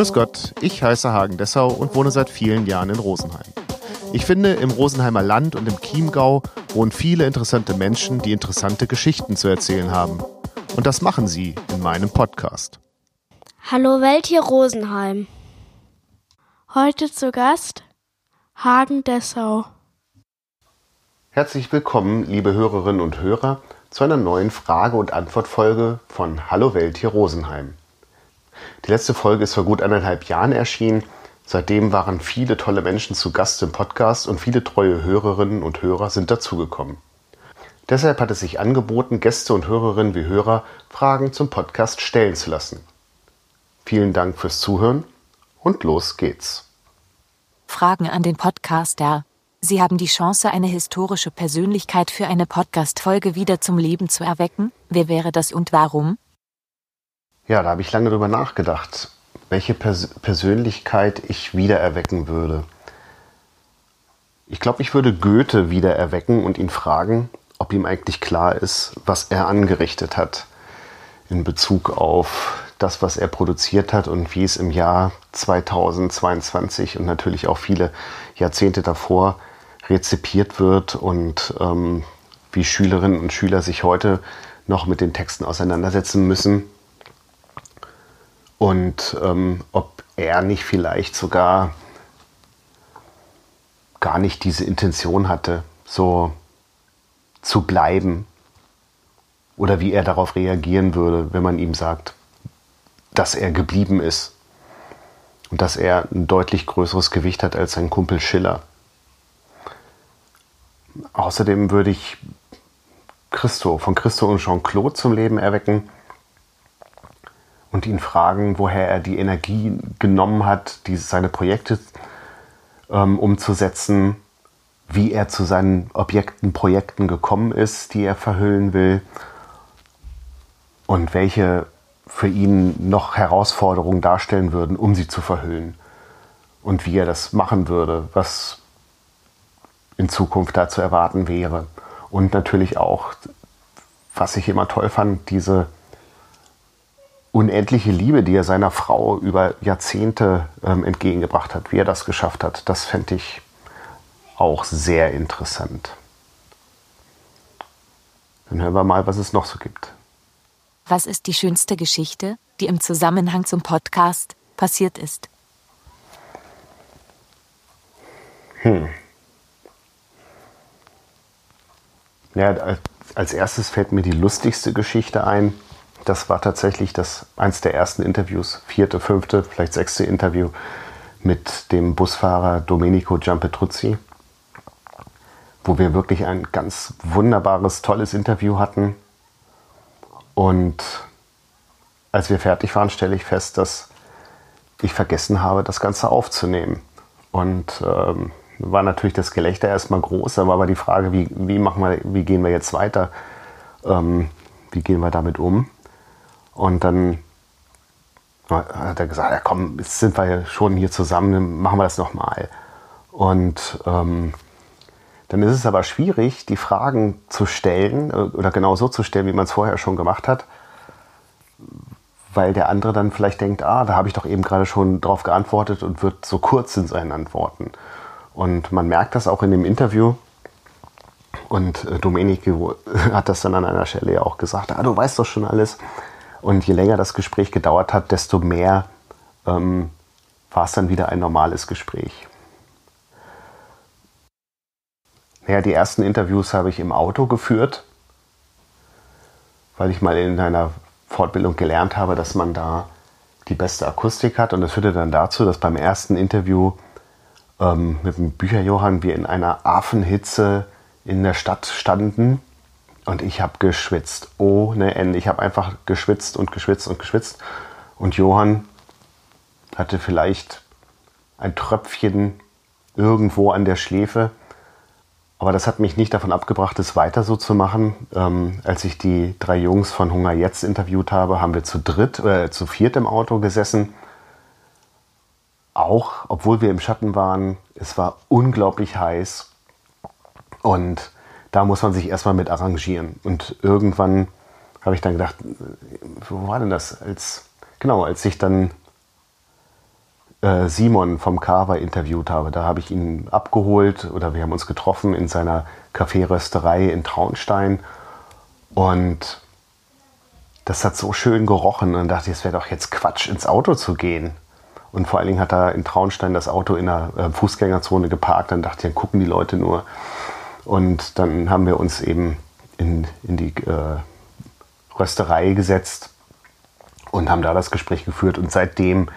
Grüß Gott, ich heiße Hagen Dessau und wohne seit vielen Jahren in Rosenheim. Ich finde, im Rosenheimer Land und im Chiemgau wohnen viele interessante Menschen, die interessante Geschichten zu erzählen haben. Und das machen sie in meinem Podcast. Hallo Welt hier Rosenheim. Heute zu Gast Hagen Dessau. Herzlich willkommen, liebe Hörerinnen und Hörer, zu einer neuen Frage- und Antwortfolge von Hallo Welt hier Rosenheim. Die letzte Folge ist vor gut eineinhalb Jahren erschienen. Seitdem waren viele tolle Menschen zu Gast im Podcast und viele treue Hörerinnen und Hörer sind dazugekommen. Deshalb hat es sich angeboten, Gäste und Hörerinnen wie Hörer Fragen zum Podcast stellen zu lassen. Vielen Dank fürs Zuhören und los geht's. Fragen an den Podcaster. Sie haben die Chance, eine historische Persönlichkeit für eine Podcast-Folge wieder zum Leben zu erwecken. Wer wäre das und warum? Ja, da habe ich lange drüber nachgedacht, welche Pers Persönlichkeit ich wiedererwecken würde. Ich glaube, ich würde Goethe wiedererwecken und ihn fragen, ob ihm eigentlich klar ist, was er angerichtet hat in Bezug auf das, was er produziert hat und wie es im Jahr 2022 und natürlich auch viele Jahrzehnte davor rezipiert wird und ähm, wie Schülerinnen und Schüler sich heute noch mit den Texten auseinandersetzen müssen und ähm, ob er nicht vielleicht sogar gar nicht diese Intention hatte, so zu bleiben oder wie er darauf reagieren würde, wenn man ihm sagt, dass er geblieben ist und dass er ein deutlich größeres Gewicht hat als sein Kumpel Schiller. Außerdem würde ich Christo, von Christo und Jean-Claude zum Leben erwecken und ihn fragen, woher er die Energie genommen hat, die, seine Projekte ähm, umzusetzen, wie er zu seinen Objekten, Projekten gekommen ist, die er verhüllen will und welche für ihn noch Herausforderungen darstellen würden, um sie zu verhüllen und wie er das machen würde, was in Zukunft da zu erwarten wäre. Und natürlich auch, was ich immer toll fand, diese unendliche Liebe, die er seiner Frau über Jahrzehnte ähm, entgegengebracht hat, wie er das geschafft hat, das fände ich auch sehr interessant. Dann hören wir mal, was es noch so gibt. Was ist die schönste Geschichte, die im Zusammenhang zum Podcast passiert ist? Hm. Ja, als erstes fällt mir die lustigste Geschichte ein. Das war tatsächlich das eins der ersten Interviews, vierte, fünfte, vielleicht sechste Interview mit dem Busfahrer Domenico Giampetruzzi, wo wir wirklich ein ganz wunderbares, tolles Interview hatten. Und als wir fertig waren, stelle ich fest, dass ich vergessen habe, das Ganze aufzunehmen. Und ähm, war natürlich das Gelächter erstmal groß, da war aber die Frage, wie, wie, machen wir, wie gehen wir jetzt weiter? Ähm, wie gehen wir damit um? Und dann hat er gesagt, ja komm, jetzt sind wir ja schon hier zusammen, machen wir das nochmal. Und ähm, dann ist es aber schwierig, die Fragen zu stellen äh, oder genau so zu stellen, wie man es vorher schon gemacht hat, weil der andere dann vielleicht denkt, ah, da habe ich doch eben gerade schon drauf geantwortet und wird so kurz in seinen Antworten. Und man merkt das auch in dem Interview. Und äh, Domenico hat das dann an einer Stelle ja auch gesagt, ah, du weißt doch schon alles. Und je länger das Gespräch gedauert hat, desto mehr ähm, war es dann wieder ein normales Gespräch. Naja, die ersten Interviews habe ich im Auto geführt, weil ich mal in einer Fortbildung gelernt habe, dass man da die beste Akustik hat. Und das führte dann dazu, dass beim ersten Interview ähm, mit dem Bücherjohann wir in einer Affenhitze in der Stadt standen und ich habe geschwitzt ohne Ende. Ich habe einfach geschwitzt und geschwitzt und geschwitzt. Und Johann hatte vielleicht ein Tröpfchen irgendwo an der Schläfe. Aber das hat mich nicht davon abgebracht, es weiter so zu machen. Ähm, als ich die drei Jungs von Hunger Jetzt interviewt habe, haben wir zu dritt, äh, zu viert im Auto gesessen. Auch, obwohl wir im Schatten waren, es war unglaublich heiß. Und da muss man sich erstmal mit arrangieren. Und irgendwann habe ich dann gedacht, wo war denn das? Als, genau, als ich dann äh, Simon vom Carver interviewt habe. Da habe ich ihn abgeholt oder wir haben uns getroffen in seiner Kaffeerösterei in Traunstein. Und das hat so schön gerochen. Und dachte es wäre doch jetzt Quatsch, ins Auto zu gehen. Und vor allen Dingen hat er in Traunstein das Auto in der äh, Fußgängerzone geparkt. Dann dachte ich, dann gucken die Leute nur. Und dann haben wir uns eben in, in die äh, Rösterei gesetzt und haben da das Gespräch geführt. Und seitdem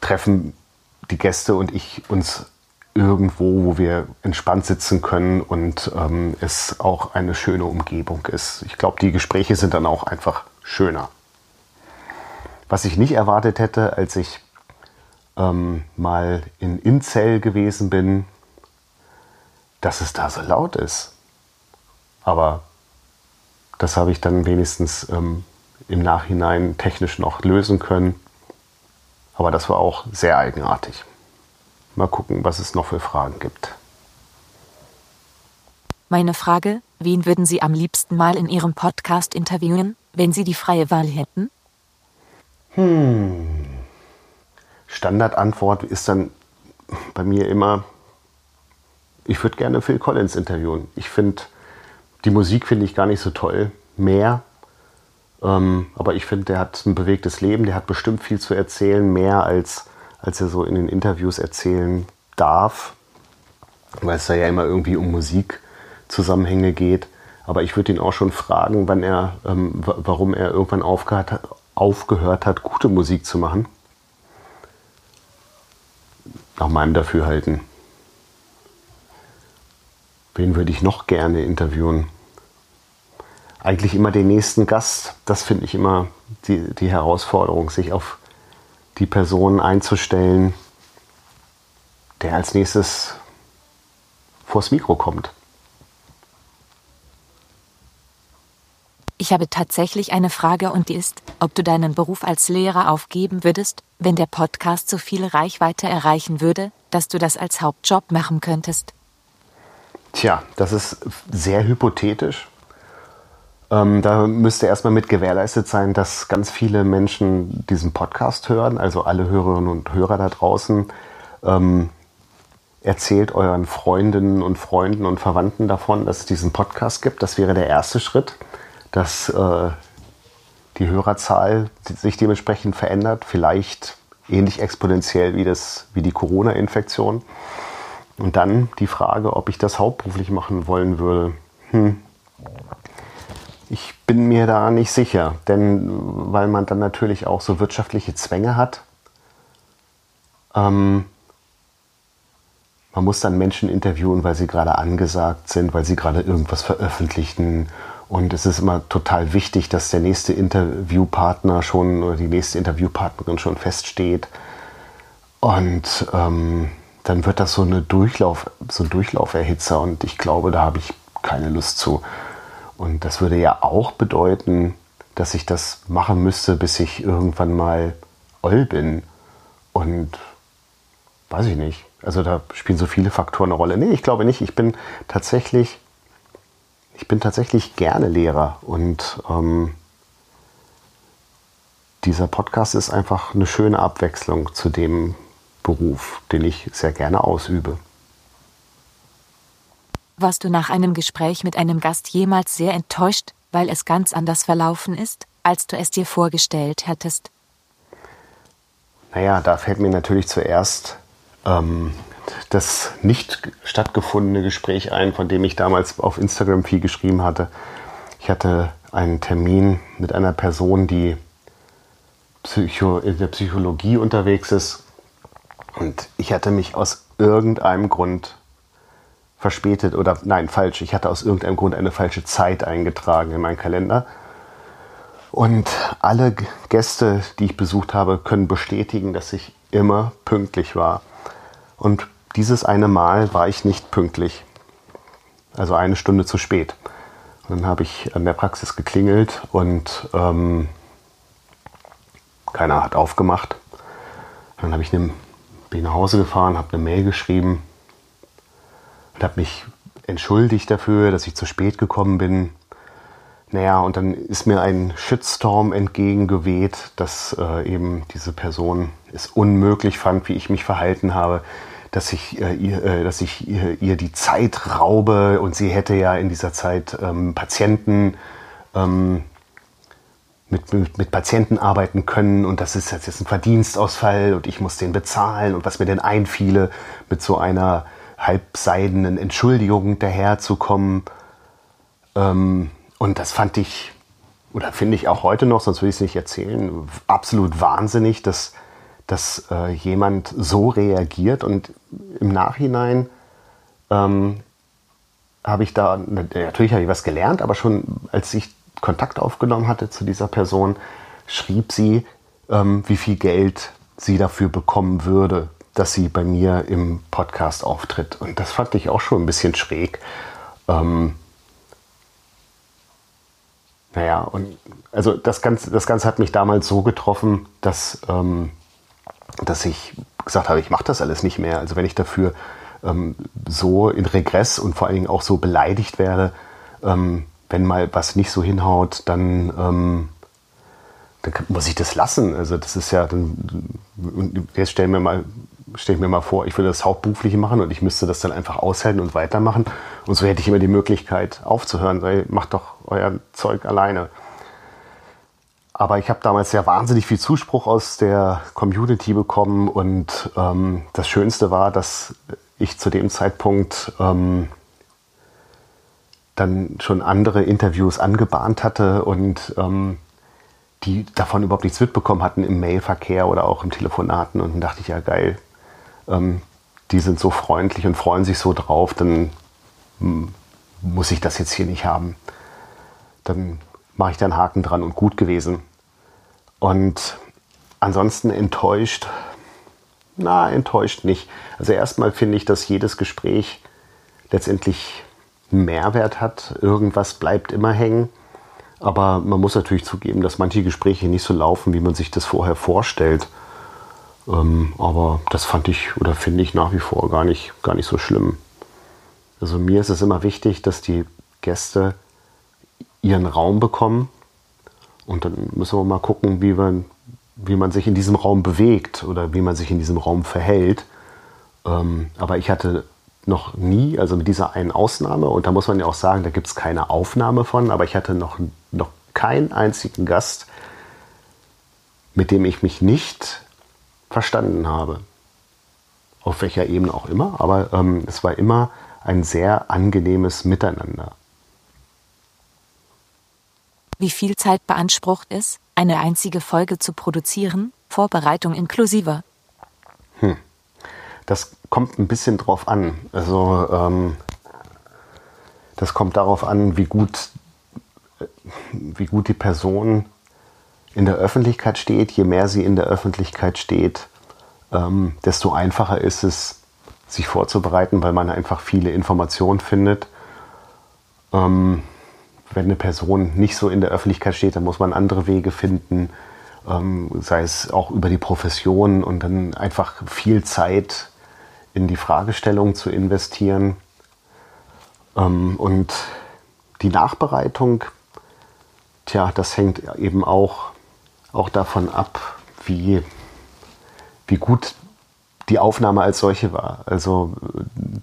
treffen die Gäste und ich uns irgendwo, wo wir entspannt sitzen können und ähm, es auch eine schöne Umgebung ist. Ich glaube, die Gespräche sind dann auch einfach schöner. Was ich nicht erwartet hätte, als ich ähm, mal in Inzell gewesen bin, dass es da so laut ist. Aber das habe ich dann wenigstens ähm, im Nachhinein technisch noch lösen können. Aber das war auch sehr eigenartig. Mal gucken, was es noch für Fragen gibt. Meine Frage, wen würden Sie am liebsten mal in Ihrem Podcast interviewen, wenn Sie die freie Wahl hätten? Hm. Standardantwort ist dann bei mir immer, ich würde gerne Phil Collins interviewen. Ich finde, die Musik finde ich gar nicht so toll mehr. Ähm, aber ich finde, der hat ein bewegtes Leben, der hat bestimmt viel zu erzählen, mehr als, als er so in den Interviews erzählen darf, weil es da ja immer irgendwie um Musikzusammenhänge geht. Aber ich würde ihn auch schon fragen, wann er, ähm, warum er irgendwann aufgehört aufgehört hat, gute Musik zu machen. Nach meinem Dafürhalten. Wen würde ich noch gerne interviewen? eigentlich immer den nächsten Gast. Das finde ich immer die, die Herausforderung, sich auf die Person einzustellen, der als nächstes vors Mikro kommt. Ich habe tatsächlich eine Frage und die ist, ob du deinen Beruf als Lehrer aufgeben würdest, wenn der Podcast so viel Reichweite erreichen würde, dass du das als Hauptjob machen könntest. Tja, das ist sehr hypothetisch. Ähm, da müsste erstmal mit gewährleistet sein, dass ganz viele Menschen diesen Podcast hören, also alle Hörerinnen und Hörer da draußen. Ähm, erzählt euren Freundinnen und Freunden und Verwandten davon, dass es diesen Podcast gibt. Das wäre der erste Schritt, dass äh, die Hörerzahl sich dementsprechend verändert, vielleicht ähnlich exponentiell wie, das, wie die Corona-Infektion. Und dann die Frage, ob ich das hauptberuflich machen wollen würde. Hm, ich bin mir da nicht sicher, denn weil man dann natürlich auch so wirtschaftliche Zwänge hat. Ähm, man muss dann Menschen interviewen, weil sie gerade angesagt sind, weil sie gerade irgendwas veröffentlichen. Und es ist immer total wichtig, dass der nächste Interviewpartner schon oder die nächste Interviewpartnerin schon feststeht. Und ähm, dann wird das so, eine Durchlauf, so ein Durchlauferhitzer und ich glaube, da habe ich keine Lust zu. Und das würde ja auch bedeuten, dass ich das machen müsste, bis ich irgendwann mal oll bin. Und weiß ich nicht. Also da spielen so viele Faktoren eine Rolle. Nee, ich glaube nicht. Ich bin tatsächlich, ich bin tatsächlich gerne Lehrer. Und ähm, dieser Podcast ist einfach eine schöne Abwechslung zu dem Beruf, den ich sehr gerne ausübe. Warst du nach einem Gespräch mit einem Gast jemals sehr enttäuscht, weil es ganz anders verlaufen ist, als du es dir vorgestellt hättest? Naja, da fällt mir natürlich zuerst ähm, das nicht stattgefundene Gespräch ein, von dem ich damals auf Instagram viel geschrieben hatte. Ich hatte einen Termin mit einer Person, die Psycho in der Psychologie unterwegs ist. Und ich hatte mich aus irgendeinem Grund verspätet oder nein, falsch. Ich hatte aus irgendeinem Grund eine falsche Zeit eingetragen in meinen Kalender. Und alle Gäste, die ich besucht habe, können bestätigen, dass ich immer pünktlich war. Und dieses eine Mal war ich nicht pünktlich. Also eine Stunde zu spät. Und dann habe ich an der Praxis geklingelt und ähm, keiner hat aufgemacht. Dann habe ich eine, bin nach Hause gefahren, habe eine Mail geschrieben und habe mich entschuldigt dafür, dass ich zu spät gekommen bin. naja, und dann ist mir ein Shitstorm entgegengeweht, dass äh, eben diese Person es unmöglich fand, wie ich mich verhalten habe, dass ich, äh, ihr, äh, dass ich ihr, ihr, die Zeit raube und sie hätte ja in dieser Zeit ähm, Patienten ähm, mit, mit, mit, Patienten arbeiten können und das ist jetzt ein Verdienstausfall und ich muss den bezahlen und was mir denn einfiele, mit so einer halbseidenen Entschuldigung daherzukommen. Ähm, und das fand ich, oder finde ich auch heute noch, sonst würde ich es nicht erzählen, absolut wahnsinnig, dass, dass äh, jemand so reagiert. Und im Nachhinein ähm, habe ich da, natürlich habe ich was gelernt, aber schon als ich Kontakt aufgenommen hatte zu dieser Person, schrieb sie, ähm, wie viel Geld sie dafür bekommen würde, dass sie bei mir im Podcast auftritt. Und das fand ich auch schon ein bisschen schräg. Ähm, naja, und also das Ganze, das Ganze hat mich damals so getroffen, dass, ähm, dass ich gesagt habe, ich mache das alles nicht mehr. Also wenn ich dafür ähm, so in Regress und vor allen Dingen auch so beleidigt werde, ähm, wenn mal was nicht so hinhaut, dann, ähm, dann muss ich das lassen. Also das ist ja, dann, jetzt stellen wir mal stelle ich mir mal vor, ich würde das Hauptberufliche machen und ich müsste das dann einfach aushalten und weitermachen. Und so hätte ich immer die Möglichkeit aufzuhören, weil macht doch euer Zeug alleine. Aber ich habe damals ja wahnsinnig viel Zuspruch aus der Community bekommen und ähm, das Schönste war, dass ich zu dem Zeitpunkt ähm, dann schon andere Interviews angebahnt hatte und ähm, die davon überhaupt nichts mitbekommen hatten im Mailverkehr oder auch im Telefonaten. Und dann dachte ich, ja geil, ähm, die sind so freundlich und freuen sich so drauf, dann hm, muss ich das jetzt hier nicht haben. Dann mache ich da einen Haken dran und gut gewesen. Und ansonsten enttäuscht, na, enttäuscht nicht. Also erstmal finde ich, dass jedes Gespräch letztendlich Mehrwert hat. Irgendwas bleibt immer hängen. Aber man muss natürlich zugeben, dass manche Gespräche nicht so laufen, wie man sich das vorher vorstellt. Ähm, aber das fand ich oder finde ich nach wie vor gar nicht, gar nicht so schlimm. Also mir ist es immer wichtig, dass die Gäste ihren Raum bekommen. Und dann müssen wir mal gucken, wie man, wie man sich in diesem Raum bewegt oder wie man sich in diesem Raum verhält. Ähm, aber ich hatte noch nie, also mit dieser einen Ausnahme, und da muss man ja auch sagen, da gibt es keine Aufnahme von, aber ich hatte noch, noch keinen einzigen Gast, mit dem ich mich nicht verstanden habe. Auf welcher Ebene auch immer, aber ähm, es war immer ein sehr angenehmes Miteinander. Wie viel Zeit beansprucht es, eine einzige Folge zu produzieren, Vorbereitung inklusive? Das kommt ein bisschen drauf an. Also ähm, das kommt darauf an, wie gut, wie gut die Person in der Öffentlichkeit steht, je mehr sie in der Öffentlichkeit steht, ähm, desto einfacher ist es, sich vorzubereiten, weil man einfach viele Informationen findet. Ähm, wenn eine Person nicht so in der Öffentlichkeit steht, dann muss man andere Wege finden, ähm, sei es auch über die Profession und dann einfach viel Zeit in die Fragestellung zu investieren. Ähm, und die Nachbereitung, tja, das hängt eben auch auch davon ab, wie, wie gut die Aufnahme als solche war. Also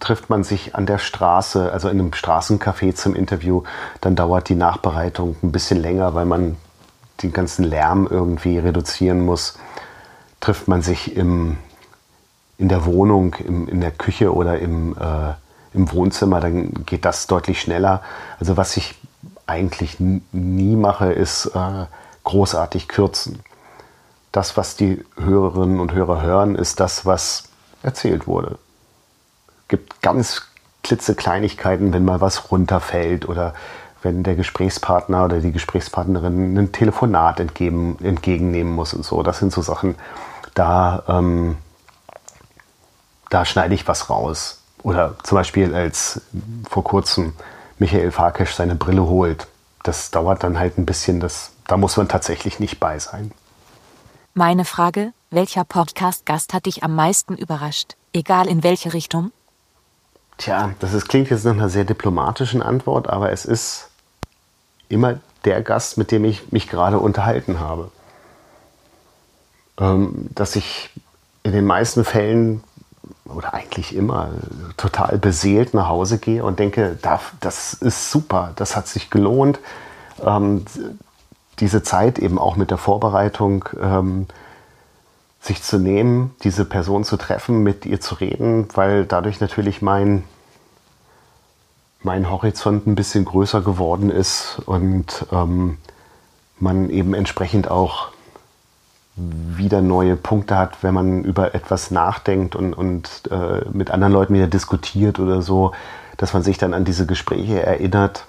trifft man sich an der Straße, also in einem Straßencafé zum Interview, dann dauert die Nachbereitung ein bisschen länger, weil man den ganzen Lärm irgendwie reduzieren muss. Trifft man sich im, in der Wohnung, im, in der Küche oder im, äh, im Wohnzimmer, dann geht das deutlich schneller. Also was ich eigentlich nie mache, ist äh, großartig kürzen. Das, was die Hörerinnen und Hörer hören, ist das, was erzählt wurde. Es gibt ganz klitzekleinigkeiten, wenn mal was runterfällt oder wenn der Gesprächspartner oder die Gesprächspartnerin ein Telefonat entgegen, entgegennehmen muss und so. Das sind so Sachen, da, ähm, da schneide ich was raus. Oder zum Beispiel als vor kurzem Michael Farkesch seine Brille holt. Das dauert dann halt ein bisschen, das da muss man tatsächlich nicht bei sein. Meine Frage, welcher Podcast-Gast hat dich am meisten überrascht? Egal in welche Richtung? Tja, das ist, klingt jetzt nach einer sehr diplomatischen Antwort, aber es ist immer der Gast, mit dem ich mich gerade unterhalten habe. Ähm, dass ich in den meisten Fällen oder eigentlich immer total beseelt nach Hause gehe und denke, das ist super, das hat sich gelohnt. Ähm, diese Zeit eben auch mit der Vorbereitung ähm, sich zu nehmen, diese Person zu treffen, mit ihr zu reden, weil dadurch natürlich mein, mein Horizont ein bisschen größer geworden ist und ähm, man eben entsprechend auch wieder neue Punkte hat, wenn man über etwas nachdenkt und, und äh, mit anderen Leuten wieder diskutiert oder so, dass man sich dann an diese Gespräche erinnert.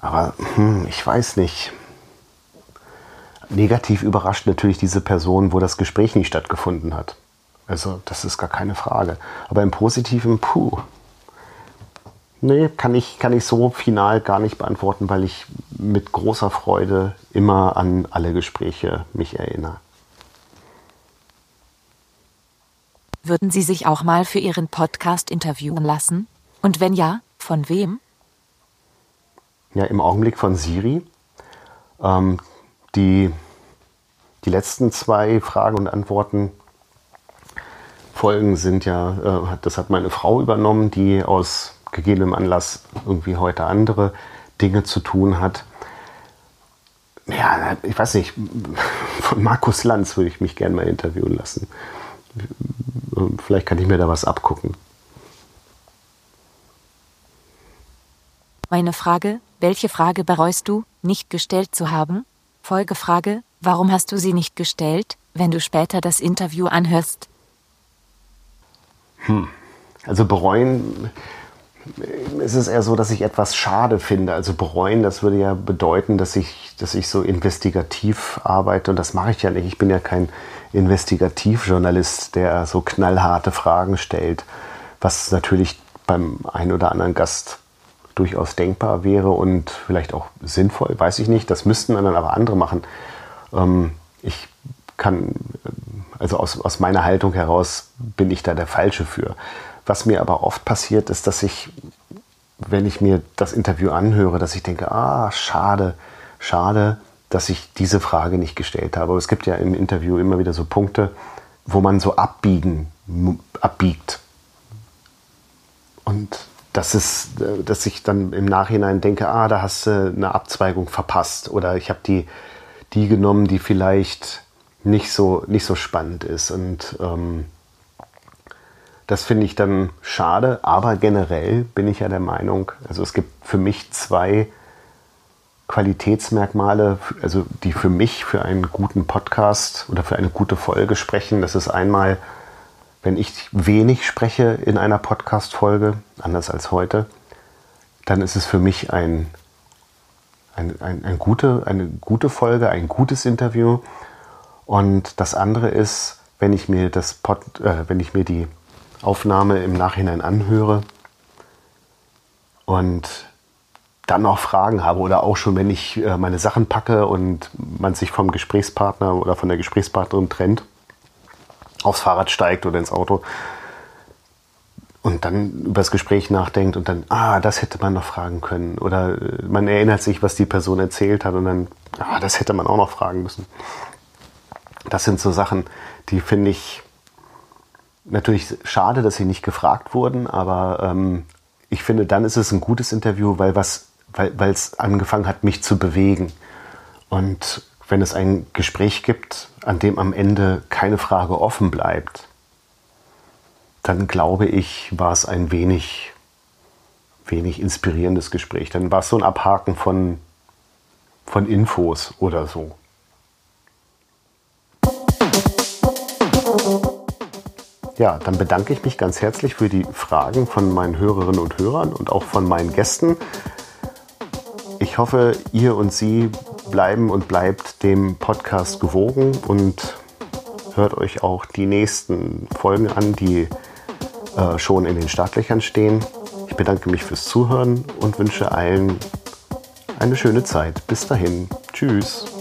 Aber hm, ich weiß nicht. Negativ überrascht natürlich diese Person, wo das Gespräch nicht stattgefunden hat. Also das ist gar keine Frage. Aber im Positiven, puh, Nee, kann ich, kann ich so final gar nicht beantworten, weil ich mit großer Freude immer an alle Gespräche mich erinnere. Würden Sie sich auch mal für Ihren Podcast interviewen lassen? Und wenn ja, von wem? Ja, im Augenblick von Siri. Ähm, die, die letzten zwei Fragen und Antworten Folgen sind ja, äh, das hat meine Frau übernommen, die aus gegebenem Anlass irgendwie heute andere Dinge zu tun hat. Ja, ich weiß nicht, von Markus Lanz würde ich mich gerne mal interviewen lassen. Vielleicht kann ich mir da was abgucken. Meine Frage, welche Frage bereust du, nicht gestellt zu haben? Folgefrage, warum hast du sie nicht gestellt, wenn du später das Interview anhörst? Hm. Also bereuen es ist eher so, dass ich etwas schade finde. Also bereuen, das würde ja bedeuten, dass ich, dass ich so investigativ arbeite und das mache ich ja nicht. Ich bin ja kein Investigativjournalist, der so knallharte Fragen stellt, was natürlich beim einen oder anderen Gast durchaus denkbar wäre und vielleicht auch sinnvoll, weiß ich nicht. Das müssten dann aber andere machen. Ähm, ich kann, also aus, aus meiner Haltung heraus bin ich da der Falsche für. Was mir aber oft passiert, ist, dass ich, wenn ich mir das Interview anhöre, dass ich denke, ah, schade, schade, dass ich diese Frage nicht gestellt habe. Aber es gibt ja im Interview immer wieder so Punkte, wo man so abbiegen, abbiegt. Und das ist, dass ich dann im Nachhinein denke, ah, da hast du eine Abzweigung verpasst. Oder ich habe die, die genommen, die vielleicht nicht so, nicht so spannend ist. Und ähm, das finde ich dann schade, aber generell bin ich ja der Meinung, also es gibt für mich zwei Qualitätsmerkmale, also die für mich für einen guten Podcast oder für eine gute Folge sprechen. Das ist einmal, wenn ich wenig spreche in einer Podcast-Folge, anders als heute, dann ist es für mich ein, ein, ein, ein gute, eine gute Folge, ein gutes Interview. Und das andere ist, wenn ich mir das Pod, äh, wenn ich mir die Aufnahme im Nachhinein anhöre und dann noch Fragen habe oder auch schon, wenn ich äh, meine Sachen packe und man sich vom Gesprächspartner oder von der Gesprächspartnerin trennt, aufs Fahrrad steigt oder ins Auto und dann über das Gespräch nachdenkt und dann, ah, das hätte man noch fragen können. Oder äh, man erinnert sich, was die Person erzählt hat und dann, ah, das hätte man auch noch fragen müssen. Das sind so Sachen, die finde ich natürlich schade, dass sie nicht gefragt wurden, aber ähm, ich finde, dann ist es ein gutes Interview, weil was, weil es angefangen hat, mich zu bewegen. Und wenn es ein Gespräch gibt, an dem am Ende keine Frage offen bleibt, dann glaube ich, war es ein wenig, wenig inspirierendes Gespräch. Dann war es so ein Abhaken von, von Infos oder so. Ja, dann bedanke ich mich ganz herzlich für die Fragen von meinen Hörerinnen und Hörern und auch von meinen Gästen. Ich hoffe, ihr und sie bleiben und bleibt dem Podcast gewogen und hört euch auch die nächsten Folgen an, die äh, schon in den Startlöchern stehen. Ich bedanke mich fürs Zuhören und wünsche allen eine schöne Zeit. Bis dahin. Tschüss.